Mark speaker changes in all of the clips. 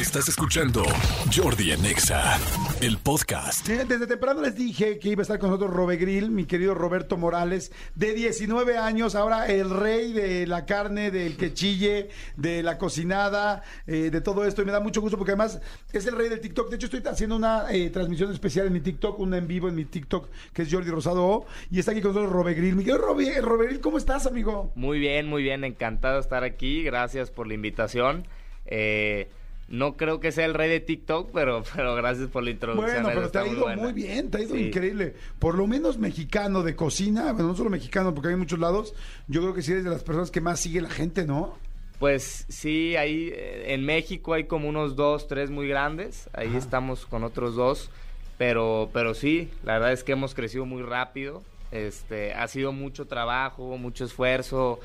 Speaker 1: Estás escuchando Jordi en Exa, el podcast.
Speaker 2: Desde temprano les dije que iba a estar con nosotros Robe Grill, mi querido Roberto Morales, de 19 años, ahora el rey de la carne, del que chille, de la cocinada, eh, de todo esto. Y me da mucho gusto porque además es el rey del TikTok. De hecho, estoy haciendo una eh, transmisión especial en mi TikTok, una en vivo en mi TikTok, que es Jordi Rosado O. Y está aquí con nosotros Robe Grill. Mi querido Robe, Robe Grill, ¿cómo estás, amigo?
Speaker 3: Muy bien, muy bien, encantado de estar aquí, gracias por la invitación. Eh, no creo que sea el rey de TikTok, pero, pero gracias por la introducción.
Speaker 2: Bueno, pero te ha ido muy bien, te ha ido
Speaker 3: Sí.
Speaker 2: increíble. Por lo menos mexicano de cocina, bueno, no solo mexicano, porque hay muchos lados. Yo creo que sí eres de las personas que más sigue la gente, ¿no?
Speaker 3: Pues sí, ahí eh, en México hay como unos dos, tres muy grandes, ahí
Speaker 2: Ajá.
Speaker 3: estamos con otros dos, pero, pero sí, la verdad es que hemos crecido muy rápido, este, ha sido mucho trabajo, mucho esfuerzo,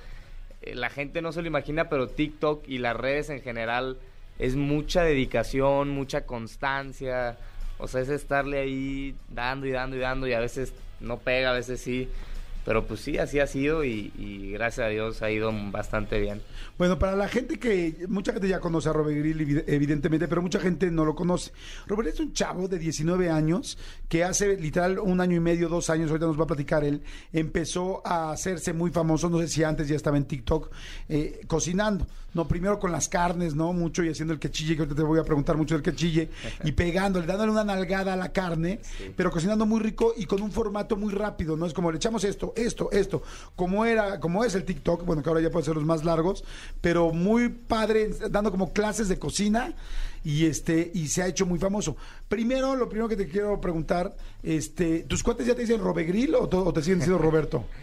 Speaker 3: Eh, la gente no se lo imagina, pero TikTok y las redes en general es mucha dedicación, mucha constancia, o sea, es estarle ahí dando y dando y dando y a veces no pega, a veces sí, pero pues sí, así ha sido y, y gracias a Dios ha ido bastante bien.
Speaker 2: Bueno, para la gente que, mucha gente ya conoce a Robert Grill, evi- evidentemente, pero mucha gente no lo conoce. Robert es un chavo de 19 años que hace literal un año y medio, dos años, ahorita nos va a platicar él, empezó a hacerse muy famoso, no sé si antes ya estaba en TikTok, eh, cocinando, no, primero con las carnes, ¿no? Mucho y haciendo el quechille, que ahorita te voy a preguntar mucho del quechille, y pegándole, dándole una nalgada a la carne, pero cocinando muy rico y con un formato muy rápido, ¿no? Es como le echamos esto, esto, esto, como era, como es el TikTok, bueno, que ahora ya puede ser los más largos, pero muy padre, dando como clases de cocina y este, y se ha hecho muy famoso. Primero, lo primero que te quiero preguntar, este, ¿tus cuates ya te dicen Robegril o, o te siguen diciendo Roberto?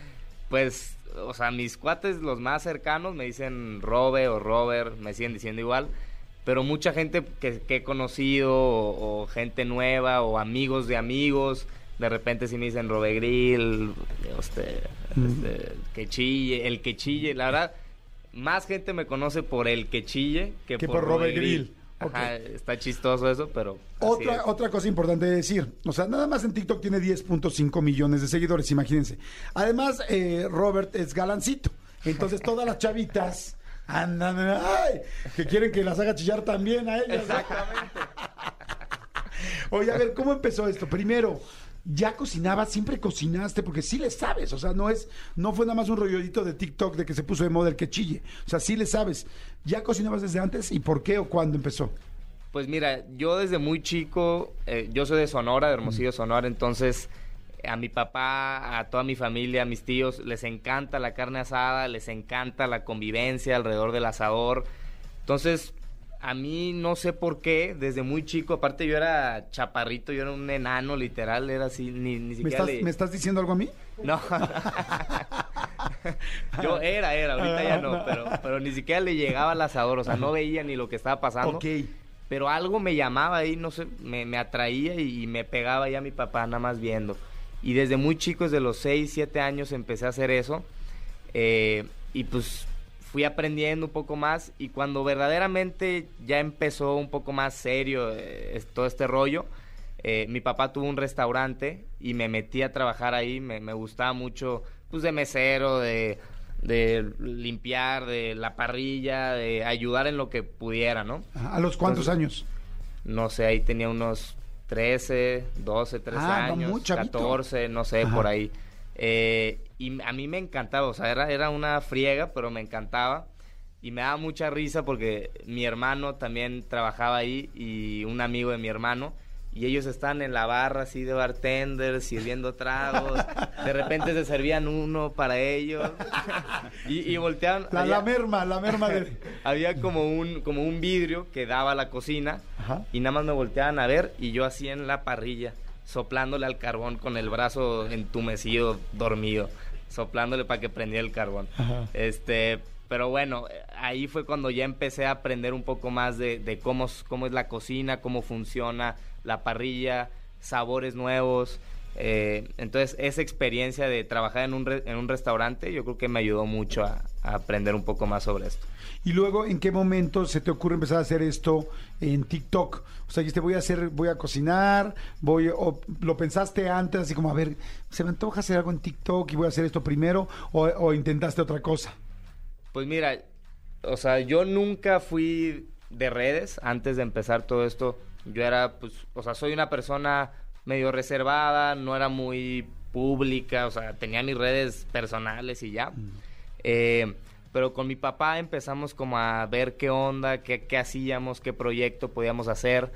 Speaker 3: Pues, o sea, mis cuates, los más cercanos, me dicen Robe o Robert, me siguen diciendo igual. Pero mucha gente que, he conocido, o gente nueva, o amigos de amigos, de repente sí me dicen Robe Grill, este, este, que chille, el que chille. La verdad, más gente me conoce por el que chille que,
Speaker 2: Que
Speaker 3: por,
Speaker 2: por Robe
Speaker 3: Robe Grill.
Speaker 2: Grill.
Speaker 3: Ajá, está chistoso eso, pero.
Speaker 2: Otra,
Speaker 3: es.
Speaker 2: otra cosa importante de decir, o sea, nada más en TikTok tiene 10.5 millones de seguidores, imagínense. Además, eh, Robert es galancito, entonces todas las chavitas andan, ay, que quieren que las haga chillar también a ellas. Exactamente. Oye, a ver, ¿cómo empezó esto? Primero, ¿ya cocinabas? ¿Siempre cocinaste? Porque sí le sabes, o sea, no es, no fue nada más un rollito de TikTok de que se puso de moda el que chille. O sea, sí le sabes. ¿Ya cocinabas desde antes? ¿Y por qué o cuándo empezó?
Speaker 3: Pues mira, yo desde muy chico, eh, yo soy de Sonora, de Hermosillo, Sonora, entonces a mi papá, a toda mi familia, a mis tíos, les encanta la carne asada, les encanta la convivencia alrededor del asador. Entonces, a mí no sé por qué, desde muy chico, aparte yo era chaparrito, yo era un enano literal, era así, ni, ni
Speaker 2: ¿Me
Speaker 3: siquiera
Speaker 2: estás,
Speaker 3: le-
Speaker 2: ¿Me estás diciendo algo a mí?
Speaker 3: no. Yo era, era, ahorita ya no, pero, pero ni siquiera le llegaba al asador, o sea, no veía ni lo que estaba pasando.
Speaker 2: Ok.
Speaker 3: Pero algo me llamaba ahí, no sé, me, me atraía y, me pegaba ya mi papá nada más viendo. Y desde muy chico, desde los 6, 7 años empecé a hacer eso. eh, y pues fui aprendiendo un poco más y cuando verdaderamente ya empezó un poco más serio eh, todo este rollo, eh, mi papá tuvo un restaurante y me metí a trabajar ahí, me, me gustaba mucho pues de mesero, de, de limpiar, de la parrilla, de ayudar en lo que pudiera, ¿no?
Speaker 2: ¿A los cuántos
Speaker 3: Entonces,
Speaker 2: años?
Speaker 3: No sé, ahí tenía unos 13, 12, 13
Speaker 2: Ah, no,
Speaker 3: años,
Speaker 2: chavito.
Speaker 3: 14, no sé,
Speaker 2: Ajá.
Speaker 3: por ahí. Eh, y a mí me encantaba, o sea, era, era una friega, pero me encantaba. Y me daba mucha risa porque mi hermano también trabajaba ahí y un amigo de mi hermano. Y ellos estaban en la barra así de bartender, sirviendo tragos. De repente se servían uno para ellos. Y, y volteaban.
Speaker 2: La,
Speaker 3: había-
Speaker 2: la merma, la merma de...
Speaker 3: había como un, como un vidrio que daba a la cocina
Speaker 2: Ajá.
Speaker 3: y nada más me volteaban a ver y yo así en la parrilla, soplándole al carbón con el brazo entumecido, dormido, soplándole para que prendiera el carbón.
Speaker 2: Ajá.
Speaker 3: Este, pero bueno, ahí fue cuando ya empecé a aprender un poco más de, de cómo, s- cómo es la cocina, cómo funciona la parrilla, sabores nuevos. Eh, entonces, esa experiencia de trabajar en un, re- en un restaurante, yo creo que me ayudó mucho a, a aprender un poco más sobre esto.
Speaker 2: Y luego, ¿en qué momento se te ocurre empezar a hacer esto en TikTok? O sea, dijiste, voy a hacer, voy a cocinar, voy, o lo pensaste antes, así como, a ver, se me antoja hacer algo en TikTok y voy a hacer esto primero, o, o intentaste otra cosa.
Speaker 3: Pues mira, o sea, yo nunca fui de redes antes de empezar todo esto. Yo era, pues, o sea, soy una persona medio reservada, no era muy pública, o sea, tenía mis redes personales y ya. Eh, pero con mi papá empezamos como a ver qué onda, qué, qué hacíamos, qué proyecto podíamos hacer.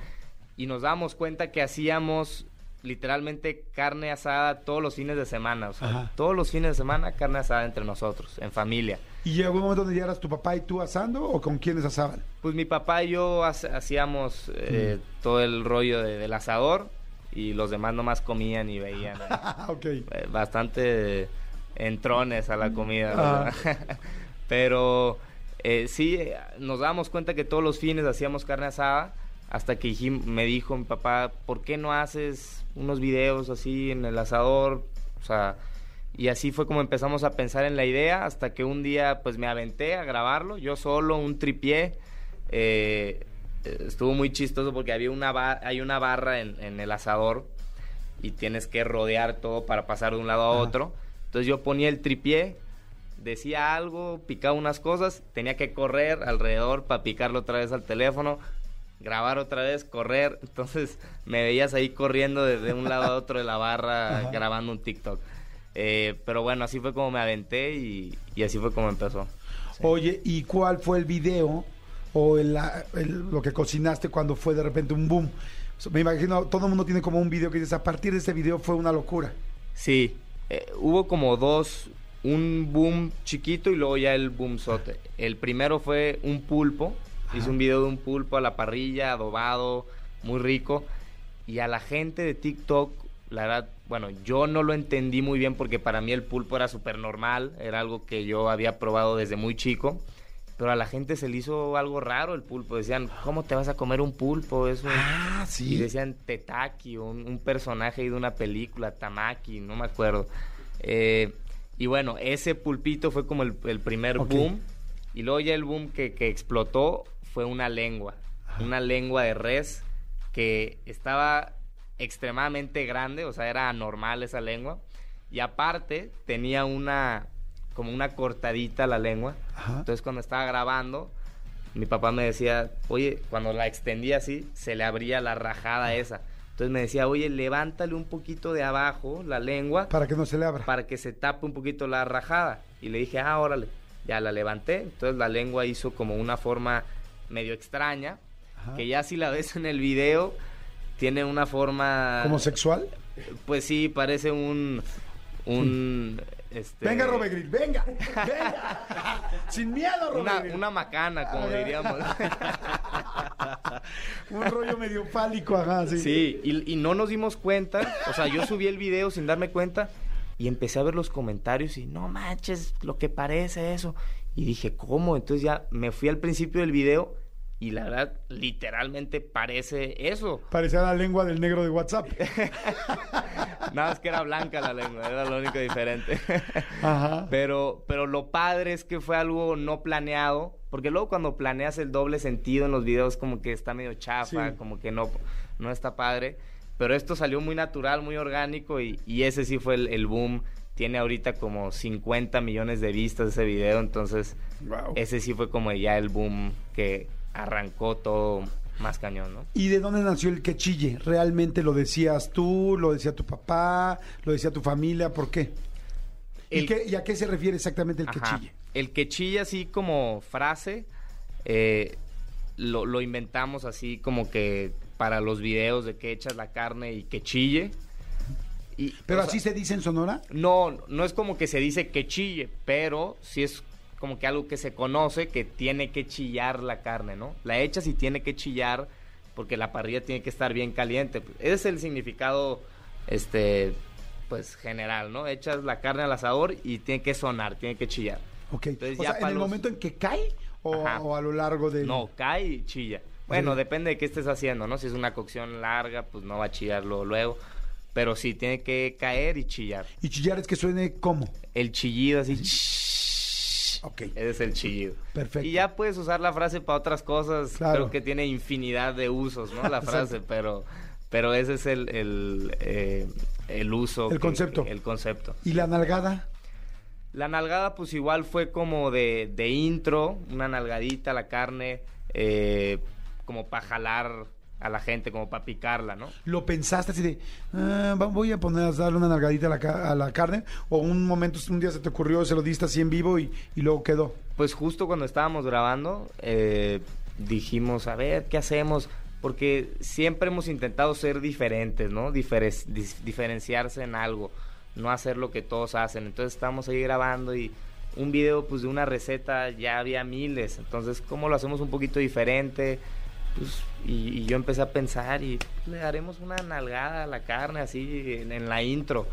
Speaker 3: Y nos damos cuenta que hacíamos literalmente carne asada todos los fines de semana. O sea, todos los fines de semana carne asada entre nosotros, en familia.
Speaker 2: ¿Y llegó un momento donde ya eras tu papá y tú asando, o con quiénes asaban?
Speaker 3: Pues mi papá y yo hacíamos eh, todo el rollo de- del asador y los demás nomás comían y veían eh,
Speaker 2: Ah, ok.
Speaker 3: eh, bastante entrones a la comida.
Speaker 2: Ah.
Speaker 3: Pero eh, sí, nos dábamos cuenta que todos los fines hacíamos carne asada hasta que me dijo mi papá, ¿por qué no haces unos videos así en el asador? O sea, y así fue como empezamos a pensar en la idea hasta que un día pues me aventé a grabarlo, yo solo, un tripié. eh, estuvo muy chistoso porque había una hay una barra en, en el asador y tienes que rodear todo para pasar de un lado a
Speaker 2: Ajá.
Speaker 3: otro. Entonces yo ponía el tripié, decía algo, picaba unas cosas, tenía que correr alrededor para picarlo otra vez al teléfono, grabar otra vez, correr. Entonces me veías ahí corriendo de, de un lado a otro de la barra
Speaker 2: Ajá.
Speaker 3: grabando un TikTok. Eh, pero bueno, así fue como me aventé y, y así fue como empezó. Sí.
Speaker 2: Oye, ¿y cuál fue el video o el- el- lo que cocinaste cuando fue de repente un boom? Me imagino, todo el mundo tiene como un video que dices, a partir de este video fue una locura.
Speaker 3: Sí, eh, hubo como dos, un boom chiquito y luego ya el boom sote. El primero fue un pulpo, hice un video de un pulpo a la parrilla, adobado, muy rico. Y a la gente de TikTok, la verdad, bueno, yo no lo entendí muy bien porque para mí el pulpo era súper normal, era algo que yo había probado desde muy chico. Pero a la gente se le hizo algo raro el pulpo. Decían, ¿cómo te vas a comer un pulpo? Eso
Speaker 2: Ah,
Speaker 3: y
Speaker 2: sí.
Speaker 3: decían Tetaki, un, un personaje de una película, Tamaki, no me acuerdo. Eh, y bueno, ese pulpito fue como el, el primer boom. Y luego ya el boom que, que explotó fue una lengua. Una lengua de res que estaba extremadamente grande, o sea, era anormal esa lengua. Y aparte tenía una, como una cortadita la lengua.
Speaker 2: Ajá.
Speaker 3: Entonces cuando estaba grabando, mi papá me decía, oye, cuando la extendía así, se le abría la rajada esa. Entonces me decía, oye, levántale un poquito de abajo la lengua
Speaker 2: Para que no se le abra.
Speaker 3: para que se tape un poquito la rajada. Y le dije, ah, órale. Ya la levanté. Entonces la lengua hizo como una forma medio extraña.
Speaker 2: Ajá.
Speaker 3: Que ya si la ves en el video, tiene una forma...
Speaker 2: ¿Como sexual?
Speaker 3: Pues sí, parece un... un este,
Speaker 2: Venga, Robert Grill, venga, venga. Sin miedo, Robert
Speaker 3: Una,
Speaker 2: Grill.
Speaker 3: una macana, como diríamos.
Speaker 2: Un rollo medio fálico, ajá, sí.
Speaker 3: Sí, y, y no nos dimos cuenta. O sea, yo subí el video sin darme cuenta y empecé a ver los comentarios y no manches lo que parece eso. Y dije, ¿cómo? Entonces ya me fui al principio del video y la verdad, literalmente parece eso.
Speaker 2: Parecía la lengua del negro de WhatsApp.
Speaker 3: Nada más que era blanca la lengua, era lo único diferente.
Speaker 2: Ajá.
Speaker 3: Pero, pero lo padre es que fue algo no planeado, porque luego cuando planeas el doble sentido en los videos como que está medio chafa,
Speaker 2: Sí.
Speaker 3: como que no, no está padre. Pero esto salió muy natural, muy orgánico y, y ese sí fue el, el boom. Tiene ahorita como 50 millones de vistas ese video, entonces
Speaker 2: Wow.
Speaker 3: ese sí fue como ya el boom que arrancó todo más cañón, ¿no?
Speaker 2: ¿Y de dónde nació el quechille? ¿Realmente lo decías tú? ¿Lo decía tu papá? ¿Lo decía tu familia? ¿Por qué? ¿Y,
Speaker 3: El-
Speaker 2: qué- y a qué se refiere exactamente el
Speaker 3: Ajá.
Speaker 2: quechille?
Speaker 3: El que chilla así como frase, eh, lo, lo inventamos así como que para los videos de que echas la carne y que chille. Y,
Speaker 2: ¿Pero
Speaker 3: sea,
Speaker 2: así se dice en Sonora?
Speaker 3: No, no es como que se dice que chille, pero sí es como que algo que se conoce que tiene que chillar la carne, ¿no? La echas y tiene que chillar porque la parrilla tiene que estar bien caliente. Ese es el significado, este, pues general, ¿no? Echas la carne al asador y tiene que sonar, tiene que chillar.
Speaker 2: Ok.
Speaker 3: Entonces
Speaker 2: o
Speaker 3: ya
Speaker 2: sea, ¿en el
Speaker 3: los-
Speaker 2: momento en que cae o, a lo largo del...?
Speaker 3: No, cae y chilla. Bueno,
Speaker 2: Sí.
Speaker 3: depende de qué estés haciendo, ¿no? Si es una cocción larga, pues no va a chillarlo luego. pero sí, tiene que caer y chillar.
Speaker 2: Y chillar es que suene como.
Speaker 3: El chillido así.
Speaker 2: Ok.
Speaker 3: Ese es el chillido.
Speaker 2: Perfecto.
Speaker 3: Y ya puedes usar la frase para otras cosas.
Speaker 2: Claro.
Speaker 3: Creo que tiene infinidad de usos, ¿no? La frase, pero, pero ese es el, el, eh, el uso.
Speaker 2: El concepto.
Speaker 3: El concepto.
Speaker 2: ¿Y la nalgada?
Speaker 3: La nalgada, pues igual fue como de, de intro, una nalgadita la carne, eh, como para jalar a la gente, como para picarla, ¿no?
Speaker 2: ¿Lo pensaste así de, "Ah, voy a poner a darle una nalgadita a la, ca- a la carne? ¿O un momento, un día se te ocurrió, se lo diste así en vivo y, y luego quedó?
Speaker 3: Pues justo cuando estábamos grabando, eh, dijimos, a ver, ¿qué hacemos? Porque siempre hemos intentado ser diferentes, ¿no? Diferenciarse en algo, no hacer lo que todos hacen. Entonces estábamos ahí grabando y un video pues de una receta ya había miles. Entonces, ¿cómo lo hacemos un poquito diferente? Pues, y, y yo empecé a pensar y le daremos una nalgada a la carne así en, en la intro.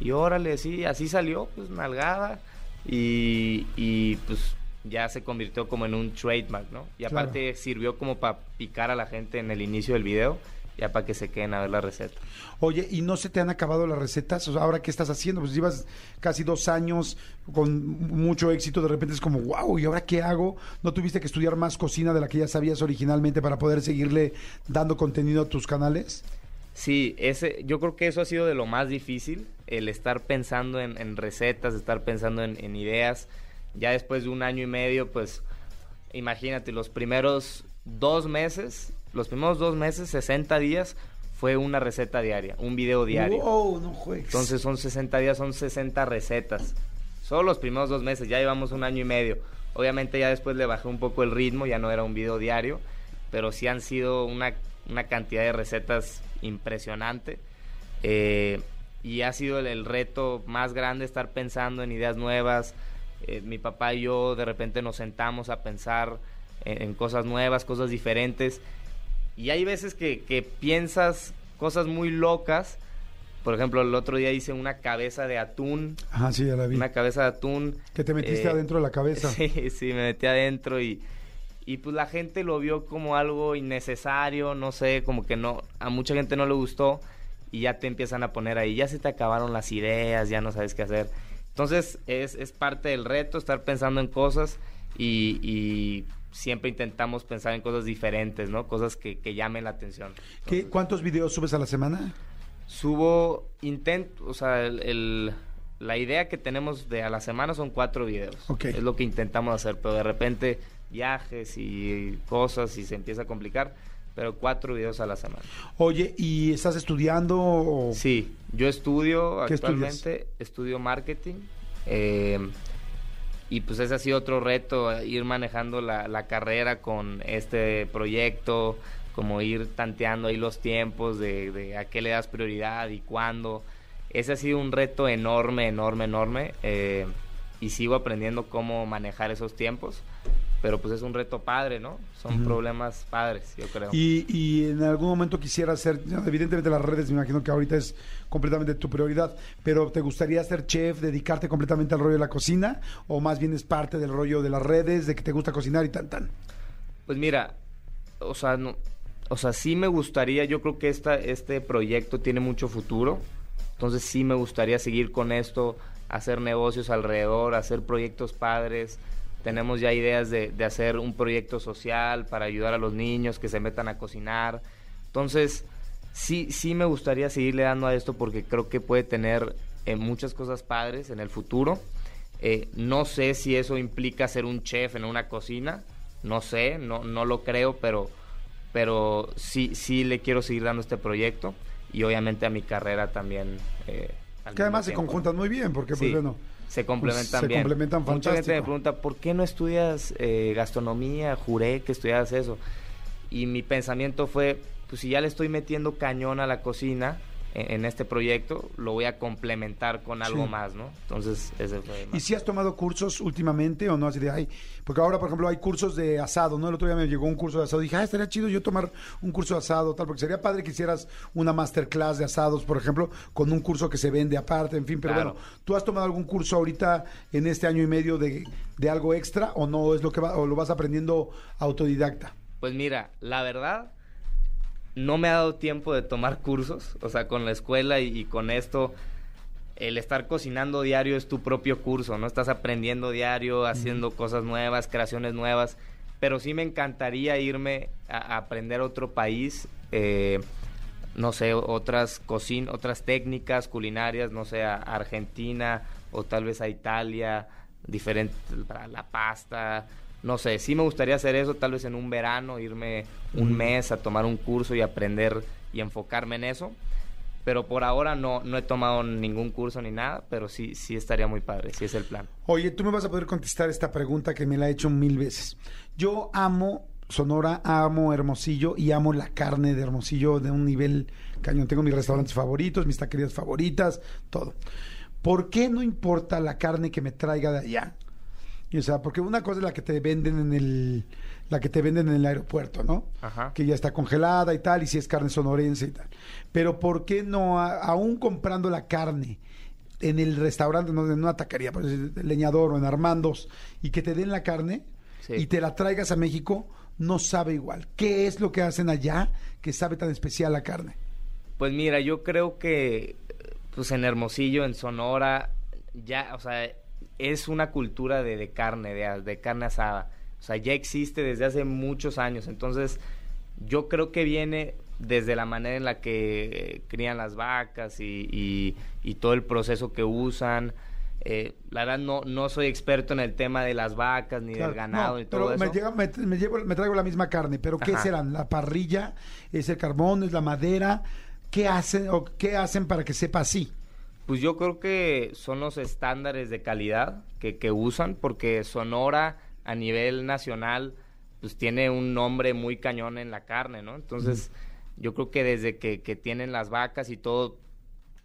Speaker 3: Y órale, sí, así salió, pues nalgada. Y, y, pues ya se convirtió como en un trademark, ¿no? Y
Speaker 2: Claro.
Speaker 3: aparte sirvió como para picar a la gente en el inicio del video, ya para que se queden a ver la receta.
Speaker 2: Oye, ¿y no se te han acabado las recetas? O sea, ¿ahora qué estás haciendo? Pues llevas casi dos años con mucho éxito, de repente es como, wow, ¿y ahora qué hago? ¿No tuviste que estudiar más cocina de la que ya sabías originalmente para poder seguirle dando contenido a tus canales?
Speaker 3: Sí, ese, yo creo que eso ha sido de lo más difícil, el estar pensando en, en recetas, estar pensando en, en ideas. Ya después de un año y medio, pues imagínate, los primeros dos meses, los primeros dos meses, 60 días, fue una receta diaria, un video diario.
Speaker 2: Wow, no juegues.
Speaker 3: Entonces son 60 días, son 60 recetas. Solo los primeros dos meses, ya llevamos un año y medio. Obviamente ya después le bajé un poco el ritmo, ya no era un video diario, pero sí han sido una, una cantidad de recetas impresionante. Eh, y ha sido el, el reto más grande estar pensando en ideas nuevas. Eh, mi papá y yo de repente nos sentamos a pensar en, en cosas nuevas, cosas diferentes. Y hay veces que, que piensas cosas muy locas. Por ejemplo, el otro día hice una cabeza de atún.
Speaker 2: Ajá, sí, ya la vi.
Speaker 3: Una cabeza de atún.
Speaker 2: Que te metiste
Speaker 3: eh,
Speaker 2: adentro de la cabeza.
Speaker 3: Sí, sí, me metí adentro y, y pues la gente lo vio como algo innecesario, no sé, como que no, a mucha gente no le gustó y ya te empiezan a poner ahí, ya se te acabaron las ideas, ya no sabes qué hacer. Entonces es, es parte del reto estar pensando en cosas y, y siempre intentamos pensar en cosas diferentes, ¿no? Cosas que, que llamen la atención.
Speaker 2: ¿Qué, ¿Cuántos videos subes a la semana?
Speaker 3: Subo, intento, o sea, el, el- la idea que tenemos de a la semana son cuatro videos.
Speaker 2: Ok.
Speaker 3: Es lo que intentamos hacer, pero de repente viajes y cosas y se empieza a complicar, pero cuatro videos a la semana.
Speaker 2: Oye, ¿y estás estudiando? o-
Speaker 3: Sí, yo estudio
Speaker 2: ¿Qué
Speaker 3: actualmente, estudio marketing. eh, y pues ese ha sido otro reto, ir manejando la, la carrera con este proyecto, como ir tanteando ahí los tiempos de, a qué le das prioridad y cuándo. Ese ha sido un reto enorme, enorme, enorme. eh, y sigo aprendiendo cómo manejar esos tiempos. Pero pues es un reto padre, ¿no? Son problemas padres, yo creo.
Speaker 2: Y, y en algún momento quisieras ser, no, evidentemente las redes me imagino que ahorita es completamente tu prioridad, pero ¿te gustaría ser chef, dedicarte completamente al rollo de la cocina? ¿O más bien es parte del rollo de las redes, de que te gusta cocinar y tan tan?
Speaker 3: Pues mira, o sea, no, o sea, sí me gustaría, yo creo que esta, este proyecto tiene mucho futuro, entonces sí me gustaría seguir con esto, hacer negocios alrededor, hacer proyectos padres. Tenemos ya ideas de, de hacer un proyecto social para ayudar a los niños que se metan a cocinar. Entonces, sí, sí me gustaría seguirle dando a esto porque creo que puede tener eh, muchas cosas padres en el futuro. Eh, no sé si eso implica ser un chef en una cocina, no sé, no, no lo creo, pero, pero sí, sí le quiero seguir dando este proyecto y obviamente a mi carrera también. eh,
Speaker 2: Que además se conjuntan muy bien, porque
Speaker 3: Sí,
Speaker 2: pues bueno,
Speaker 3: se complementan
Speaker 2: se
Speaker 3: bien.
Speaker 2: complementan
Speaker 3: Mucha gente me
Speaker 2: fantástico.
Speaker 3: pregunta, ¿por qué no estudias eh, gastronomía? Juré que estudias eso. Y mi pensamiento fue, pues si ya le estoy metiendo cañón a la cocina en, este proyecto, lo voy a complementar con algo
Speaker 2: Sí.
Speaker 3: más, ¿no? Entonces, ese fue
Speaker 2: ¿Y
Speaker 3: más.
Speaker 2: si has tomado cursos últimamente o no? Así de, ay, porque ahora, por ejemplo, hay cursos de asado, ¿no? El otro día me llegó un curso de asado. Dije, ah, estaría chido yo tomar un curso de asado, tal, porque sería padre que hicieras una masterclass de asados, por ejemplo, con un curso que se vende aparte, en fin. Pero
Speaker 3: Claro.
Speaker 2: bueno, ¿tú has tomado algún curso ahorita en este año y medio de, de algo extra o no es lo que va, o lo vas aprendiendo autodidacta?
Speaker 3: Pues mira, la verdad, no me ha dado tiempo de tomar cursos, o sea, con la escuela y, y con esto, el estar cocinando diario es tu propio curso, ¿no? Estás aprendiendo diario, haciendo cosas nuevas, creaciones nuevas, pero sí me encantaría irme a, a aprender otro país, eh, no sé, otras cocinas, otras técnicas culinarias, no sé, a Argentina o tal vez a Italia, diferente para la pasta, no sé, sí me gustaría hacer eso, tal vez en un verano, irme un mes a tomar un curso y aprender y enfocarme en eso. Pero por ahora no, no he tomado ningún curso ni nada, pero sí, sí estaría muy padre, sí es el plan.
Speaker 2: Oye, tú me vas a poder contestar esta pregunta que me la he hecho mil veces. Yo amo Sonora, amo Hermosillo y amo la carne de Hermosillo de un nivel cañón. Tengo mis restaurantes favoritos, mis taquerías favoritas, todo. ¿Por qué no importa la carne que me traiga de allá? O sea, porque una cosa es la que te venden en el la que te venden en el aeropuerto, ¿no?
Speaker 3: Ajá.
Speaker 2: Que ya está congelada y tal, y si es carne sonorense y tal. Pero ¿por qué no, a- aún comprando la carne en el restaurante, no en una taquería, por decir, el leñador o en Armandos, y que te den la carne
Speaker 3: Sí.
Speaker 2: y te la traigas a México, no sabe igual? ¿Qué es lo que hacen allá que sabe tan especial la carne?
Speaker 3: Pues mira, yo creo que pues en Hermosillo, en Sonora, ya, o sea, es una cultura de, de carne, de, de carne asada. O sea, ya existe desde hace muchos años. Entonces, yo creo que viene desde la manera en la que crían las vacas y, y- y todo el proceso que usan. Eh, la verdad no, no soy experto en el tema de las vacas ni
Speaker 2: Claro,
Speaker 3: del ganado
Speaker 2: no,
Speaker 3: y todo
Speaker 2: pero
Speaker 3: eso.
Speaker 2: Me, llega- me- me llevo- me traigo la misma carne, pero ¿qué
Speaker 3: Ajá.
Speaker 2: serán? ¿La parrilla? ¿Es el carbón? ¿Es la madera? ¿Qué hacen, o qué hacen para que sepa así?
Speaker 3: Pues yo creo que son los estándares de calidad que, que usan, porque Sonora a nivel nacional pues tiene un nombre muy cañón en la carne, ¿no? Entonces yo creo que desde que, que tienen las vacas y todo,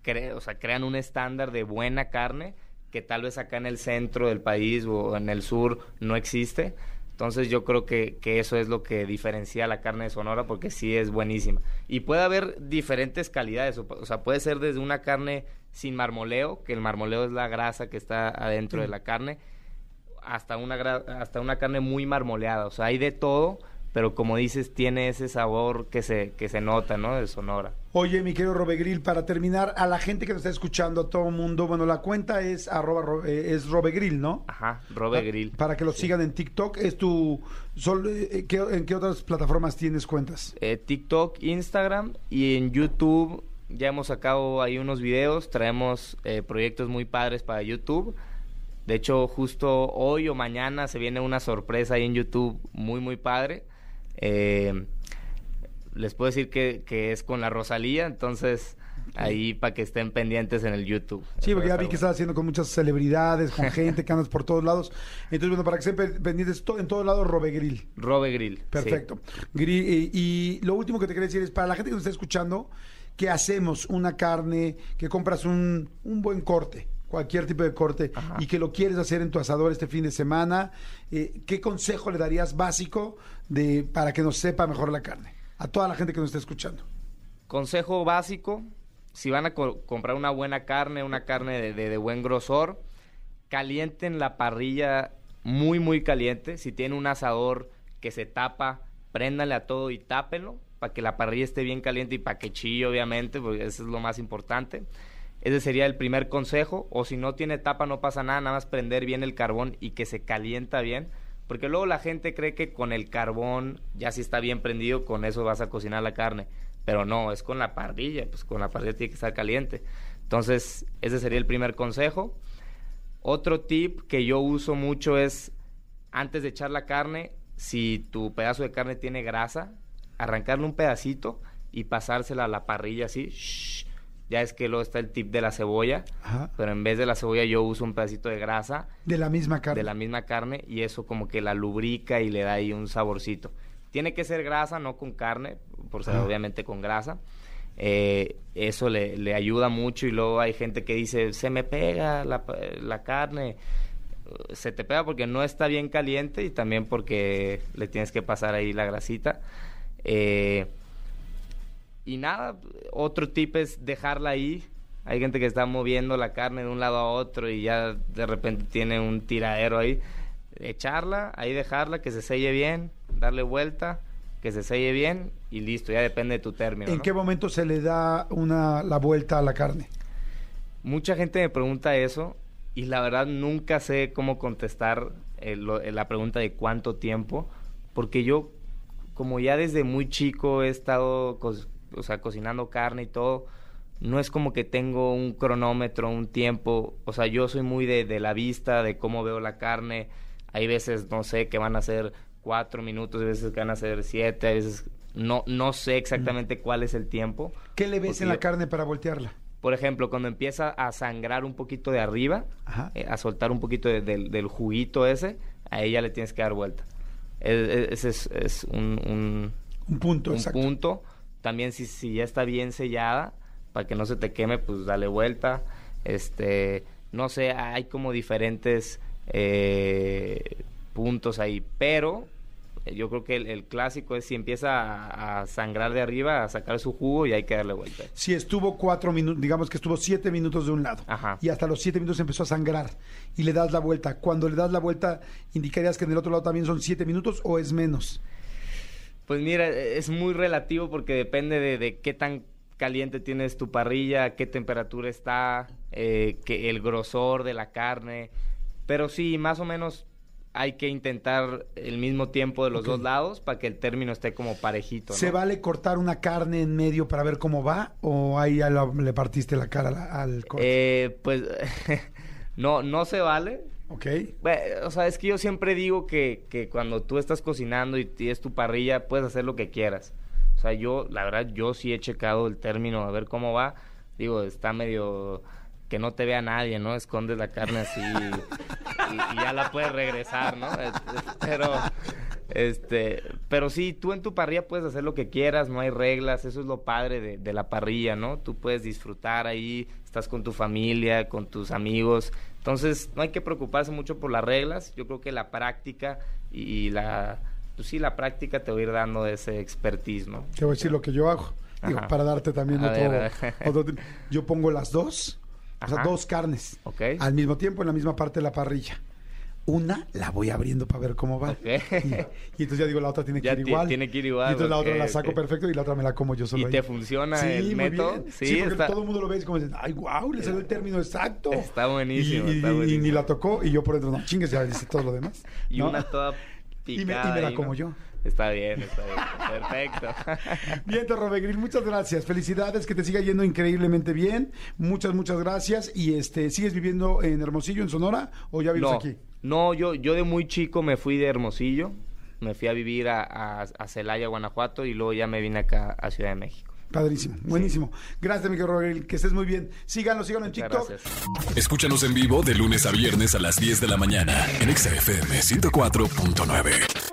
Speaker 3: cre- o sea, crean un estándar de buena carne que tal vez acá en el centro del país o en el sur no existe. Entonces yo creo que, que eso es lo que diferencia la carne de Sonora porque sí es buenísima. Y puede haber diferentes calidades, o, o sea, puede ser desde una carne sin marmoleo, que el marmoleo es la grasa que está adentro de la carne, hasta una, gra- hasta una carne muy marmoleada. O sea, hay de todo, pero como dices, tiene ese sabor que se, que se nota, ¿no? De Sonora.
Speaker 2: Oye, mi querido Robegril, para terminar, a la gente que nos está escuchando, a todo el mundo, bueno, la cuenta es arroba, ro- eh, es Robegril, ¿no?
Speaker 3: Ajá, Robe
Speaker 2: Pa-
Speaker 3: Grill.
Speaker 2: Para que lo sigan en TikTok, es tu... sol- eh, ¿qué- ¿En qué otras plataformas tienes cuentas?
Speaker 3: eh, TikTok, Instagram y en YouTube ya hemos sacado ahí unos videos, traemos eh, proyectos muy padres para YouTube. De hecho, justo hoy o mañana se viene una sorpresa ahí en YouTube muy, muy padre. Eh, les puedo decir que, que es con la Rosalía, entonces ahí para que estén pendientes en el YouTube.
Speaker 2: Sí, porque ya vi que estás haciendo con muchas celebridades, con gente que andas por todos lados. Entonces, bueno, para que estén pe- pendientes to- en todos lados.
Speaker 3: Robe Grill. sí.
Speaker 2: Perfecto. Gri- Y, y lo último que te quería decir es, para la gente que nos está escuchando, que hacemos una carne, que compras un, un buen corte, cualquier tipo de corte,
Speaker 3: Ajá.
Speaker 2: y que lo quieres hacer en tu asador este fin de semana, eh, ¿qué consejo le darías básico de, para que nos sepa mejor la carne? A toda la gente que nos está escuchando.
Speaker 3: Consejo básico, si van a co- comprar una buena carne, una carne de, de- de buen grosor, calienten la parrilla muy, muy caliente. Si tienen un asador que se tapa, préndanle a todo y tápenlo para que la parrilla esté bien caliente y para que chille, obviamente, porque eso es lo más importante. Ese sería el primer consejo. O si no tiene tapa, no pasa nada, nada más prender bien el carbón y que se calienta bien. Porque luego la gente cree que con el carbón, ya si está bien prendido, con eso vas a cocinar la carne. Pero no, es con la parrilla, pues con la parrilla tiene que estar caliente. Entonces, ese sería el primer consejo. Otro tip que yo uso mucho es, antes de echar la carne, si tu pedazo de carne tiene grasa, arrancarle un pedacito y pasársela a la parrilla así. shh. Ya es que luego está el tip de la cebolla,
Speaker 2: Ajá.
Speaker 3: pero en vez de la cebolla yo uso un pedacito de grasa
Speaker 2: De la misma carne.
Speaker 3: de la misma carne y eso como que la lubrica y le da ahí un saborcito. Tiene que ser grasa, no con carne, por ser obviamente con grasa. Eh, eso le, le ayuda mucho y luego hay gente que dice, se me pega la, la carne. Se te pega porque no está bien caliente y también porque le tienes que pasar ahí la grasita. Eh, y nada, otro tip es dejarla ahí. Hay gente que está moviendo la carne de un lado a otro y ya de repente tiene un tiradero ahí. Echarla, ahí dejarla, que se selle bien, darle vuelta que se selle bien y listo, ya depende de tu término.
Speaker 2: ¿En
Speaker 3: ¿no?
Speaker 2: qué momento se le da una, la vuelta a la carne?
Speaker 3: Mucha gente me pregunta eso y la verdad nunca sé cómo contestar eh, la pregunta de cuánto tiempo, porque yo como ya desde muy chico he estado co- o sea, cocinando carne y todo, no es como que tengo un cronómetro, un tiempo, o sea, yo soy muy de, de la vista, de cómo veo la carne, hay veces, no sé, que van a ser cuatro minutos, hay veces que van a ser siete, hay veces, no, no sé exactamente cuál es el tiempo.
Speaker 2: ¿Qué le ves en la
Speaker 3: yo-
Speaker 2: carne para voltearla?
Speaker 3: por ejemplo, cuando empieza a sangrar un poquito de arriba, eh, a soltar un poquito de- del, del juguito ese, a ella le tienes que dar vuelta. Ese es, es un, un-
Speaker 2: Un punto,
Speaker 3: un
Speaker 2: exacto.
Speaker 3: punto. También si, si ya está bien sellada, para que no se te queme, pues dale vuelta. Este, no sé, hay como diferentes eh, puntos ahí, pero yo creo que el, el clásico es si empieza a, a sangrar de arriba, a sacar su jugo y hay que darle vuelta.
Speaker 2: Si estuvo cuatro minutos, digamos que estuvo siete minutos de un lado
Speaker 3: Ajá.
Speaker 2: y hasta los siete minutos empezó a sangrar y le das la vuelta. Cuando le das la vuelta, ¿indicarías que en el otro lado también son siete minutos o es menos?
Speaker 3: Pues mira, es muy relativo porque depende de, de qué tan caliente tienes tu parrilla, qué temperatura está, eh, que el grosor de la carne. Pero sí, más o menos hay que intentar el mismo tiempo de los dos lados para que el término esté como parejito. ¿no?
Speaker 2: ¿Se vale cortar una carne en medio para ver cómo va o ahí ya le partiste la cara al, al corte?
Speaker 3: Eh, pues no, no se vale.
Speaker 2: ¿Ok?
Speaker 3: Bueno, o sea, es que yo siempre digo que, que cuando tú estás cocinando y tienes tu parrilla, puedes hacer lo que quieras. O sea, yo, la verdad, yo sí he checado el término a ver cómo va. Digo, está medio que no te vea nadie, ¿no? Escondes la carne así y, y ya la puedes regresar, ¿no? Pero, este, pero sí, tú en tu parrilla puedes hacer lo que quieras, no hay reglas, eso es lo padre de, de la parrilla, ¿no? Tú puedes disfrutar ahí, estás con tu familia, con tus amigos, entonces no hay que preocuparse mucho por las reglas, yo creo que la práctica y la, pues sí, la práctica te va a ir dando ese expertise, ¿no?
Speaker 2: Te voy a decir lo que yo hago. Digo, para darte también otro, otro. Yo pongo las dos, o sea, dos carnes
Speaker 3: ¿Ok?
Speaker 2: al mismo tiempo en la misma parte de la parrilla. Una la voy abriendo para ver cómo va. Y, y entonces ya digo, la otra tiene que
Speaker 3: Ya
Speaker 2: ir igual.
Speaker 3: tiene que ir igual,
Speaker 2: Y entonces la otra la saco perfecto y la otra me la como yo solo.
Speaker 3: ¿Y
Speaker 2: ahí.
Speaker 3: te funciona
Speaker 2: sí,
Speaker 3: el método? Sí,
Speaker 2: Sí, porque
Speaker 3: está-
Speaker 2: todo el mundo lo ve y como dicen, ay, wow, le salió el término exacto.
Speaker 3: Está buenísimo,
Speaker 2: Y, ni la tocó y yo por dentro, no, chingues, ya dice todo lo demás.
Speaker 3: Y
Speaker 2: ¿no?
Speaker 3: una toda
Speaker 2: Y me- y
Speaker 3: picada
Speaker 2: me la como
Speaker 3: ¿no?
Speaker 2: yo.
Speaker 3: Está bien, está bien. Perfecto.
Speaker 2: Bien, Robegril, muchas gracias. Felicidades, que te siga yendo increíblemente bien. Muchas, muchas gracias. Y este, ¿sigues viviendo en Hermosillo, en Sonora, o ya vives
Speaker 3: no,
Speaker 2: aquí?
Speaker 3: no, yo, yo de muy chico me fui de Hermosillo, me fui a vivir a, a, a Celaya, Guanajuato, y luego ya me vine acá a Ciudad de México.
Speaker 2: Padrísimo, buenísimo. Gracias, mi querido Robegril, que estés muy bien. Síganlo, síganlo en TikTok.
Speaker 3: gracias.
Speaker 1: Escúchanos en vivo de lunes a viernes a las 10 de la mañana en Exa FM 104.9.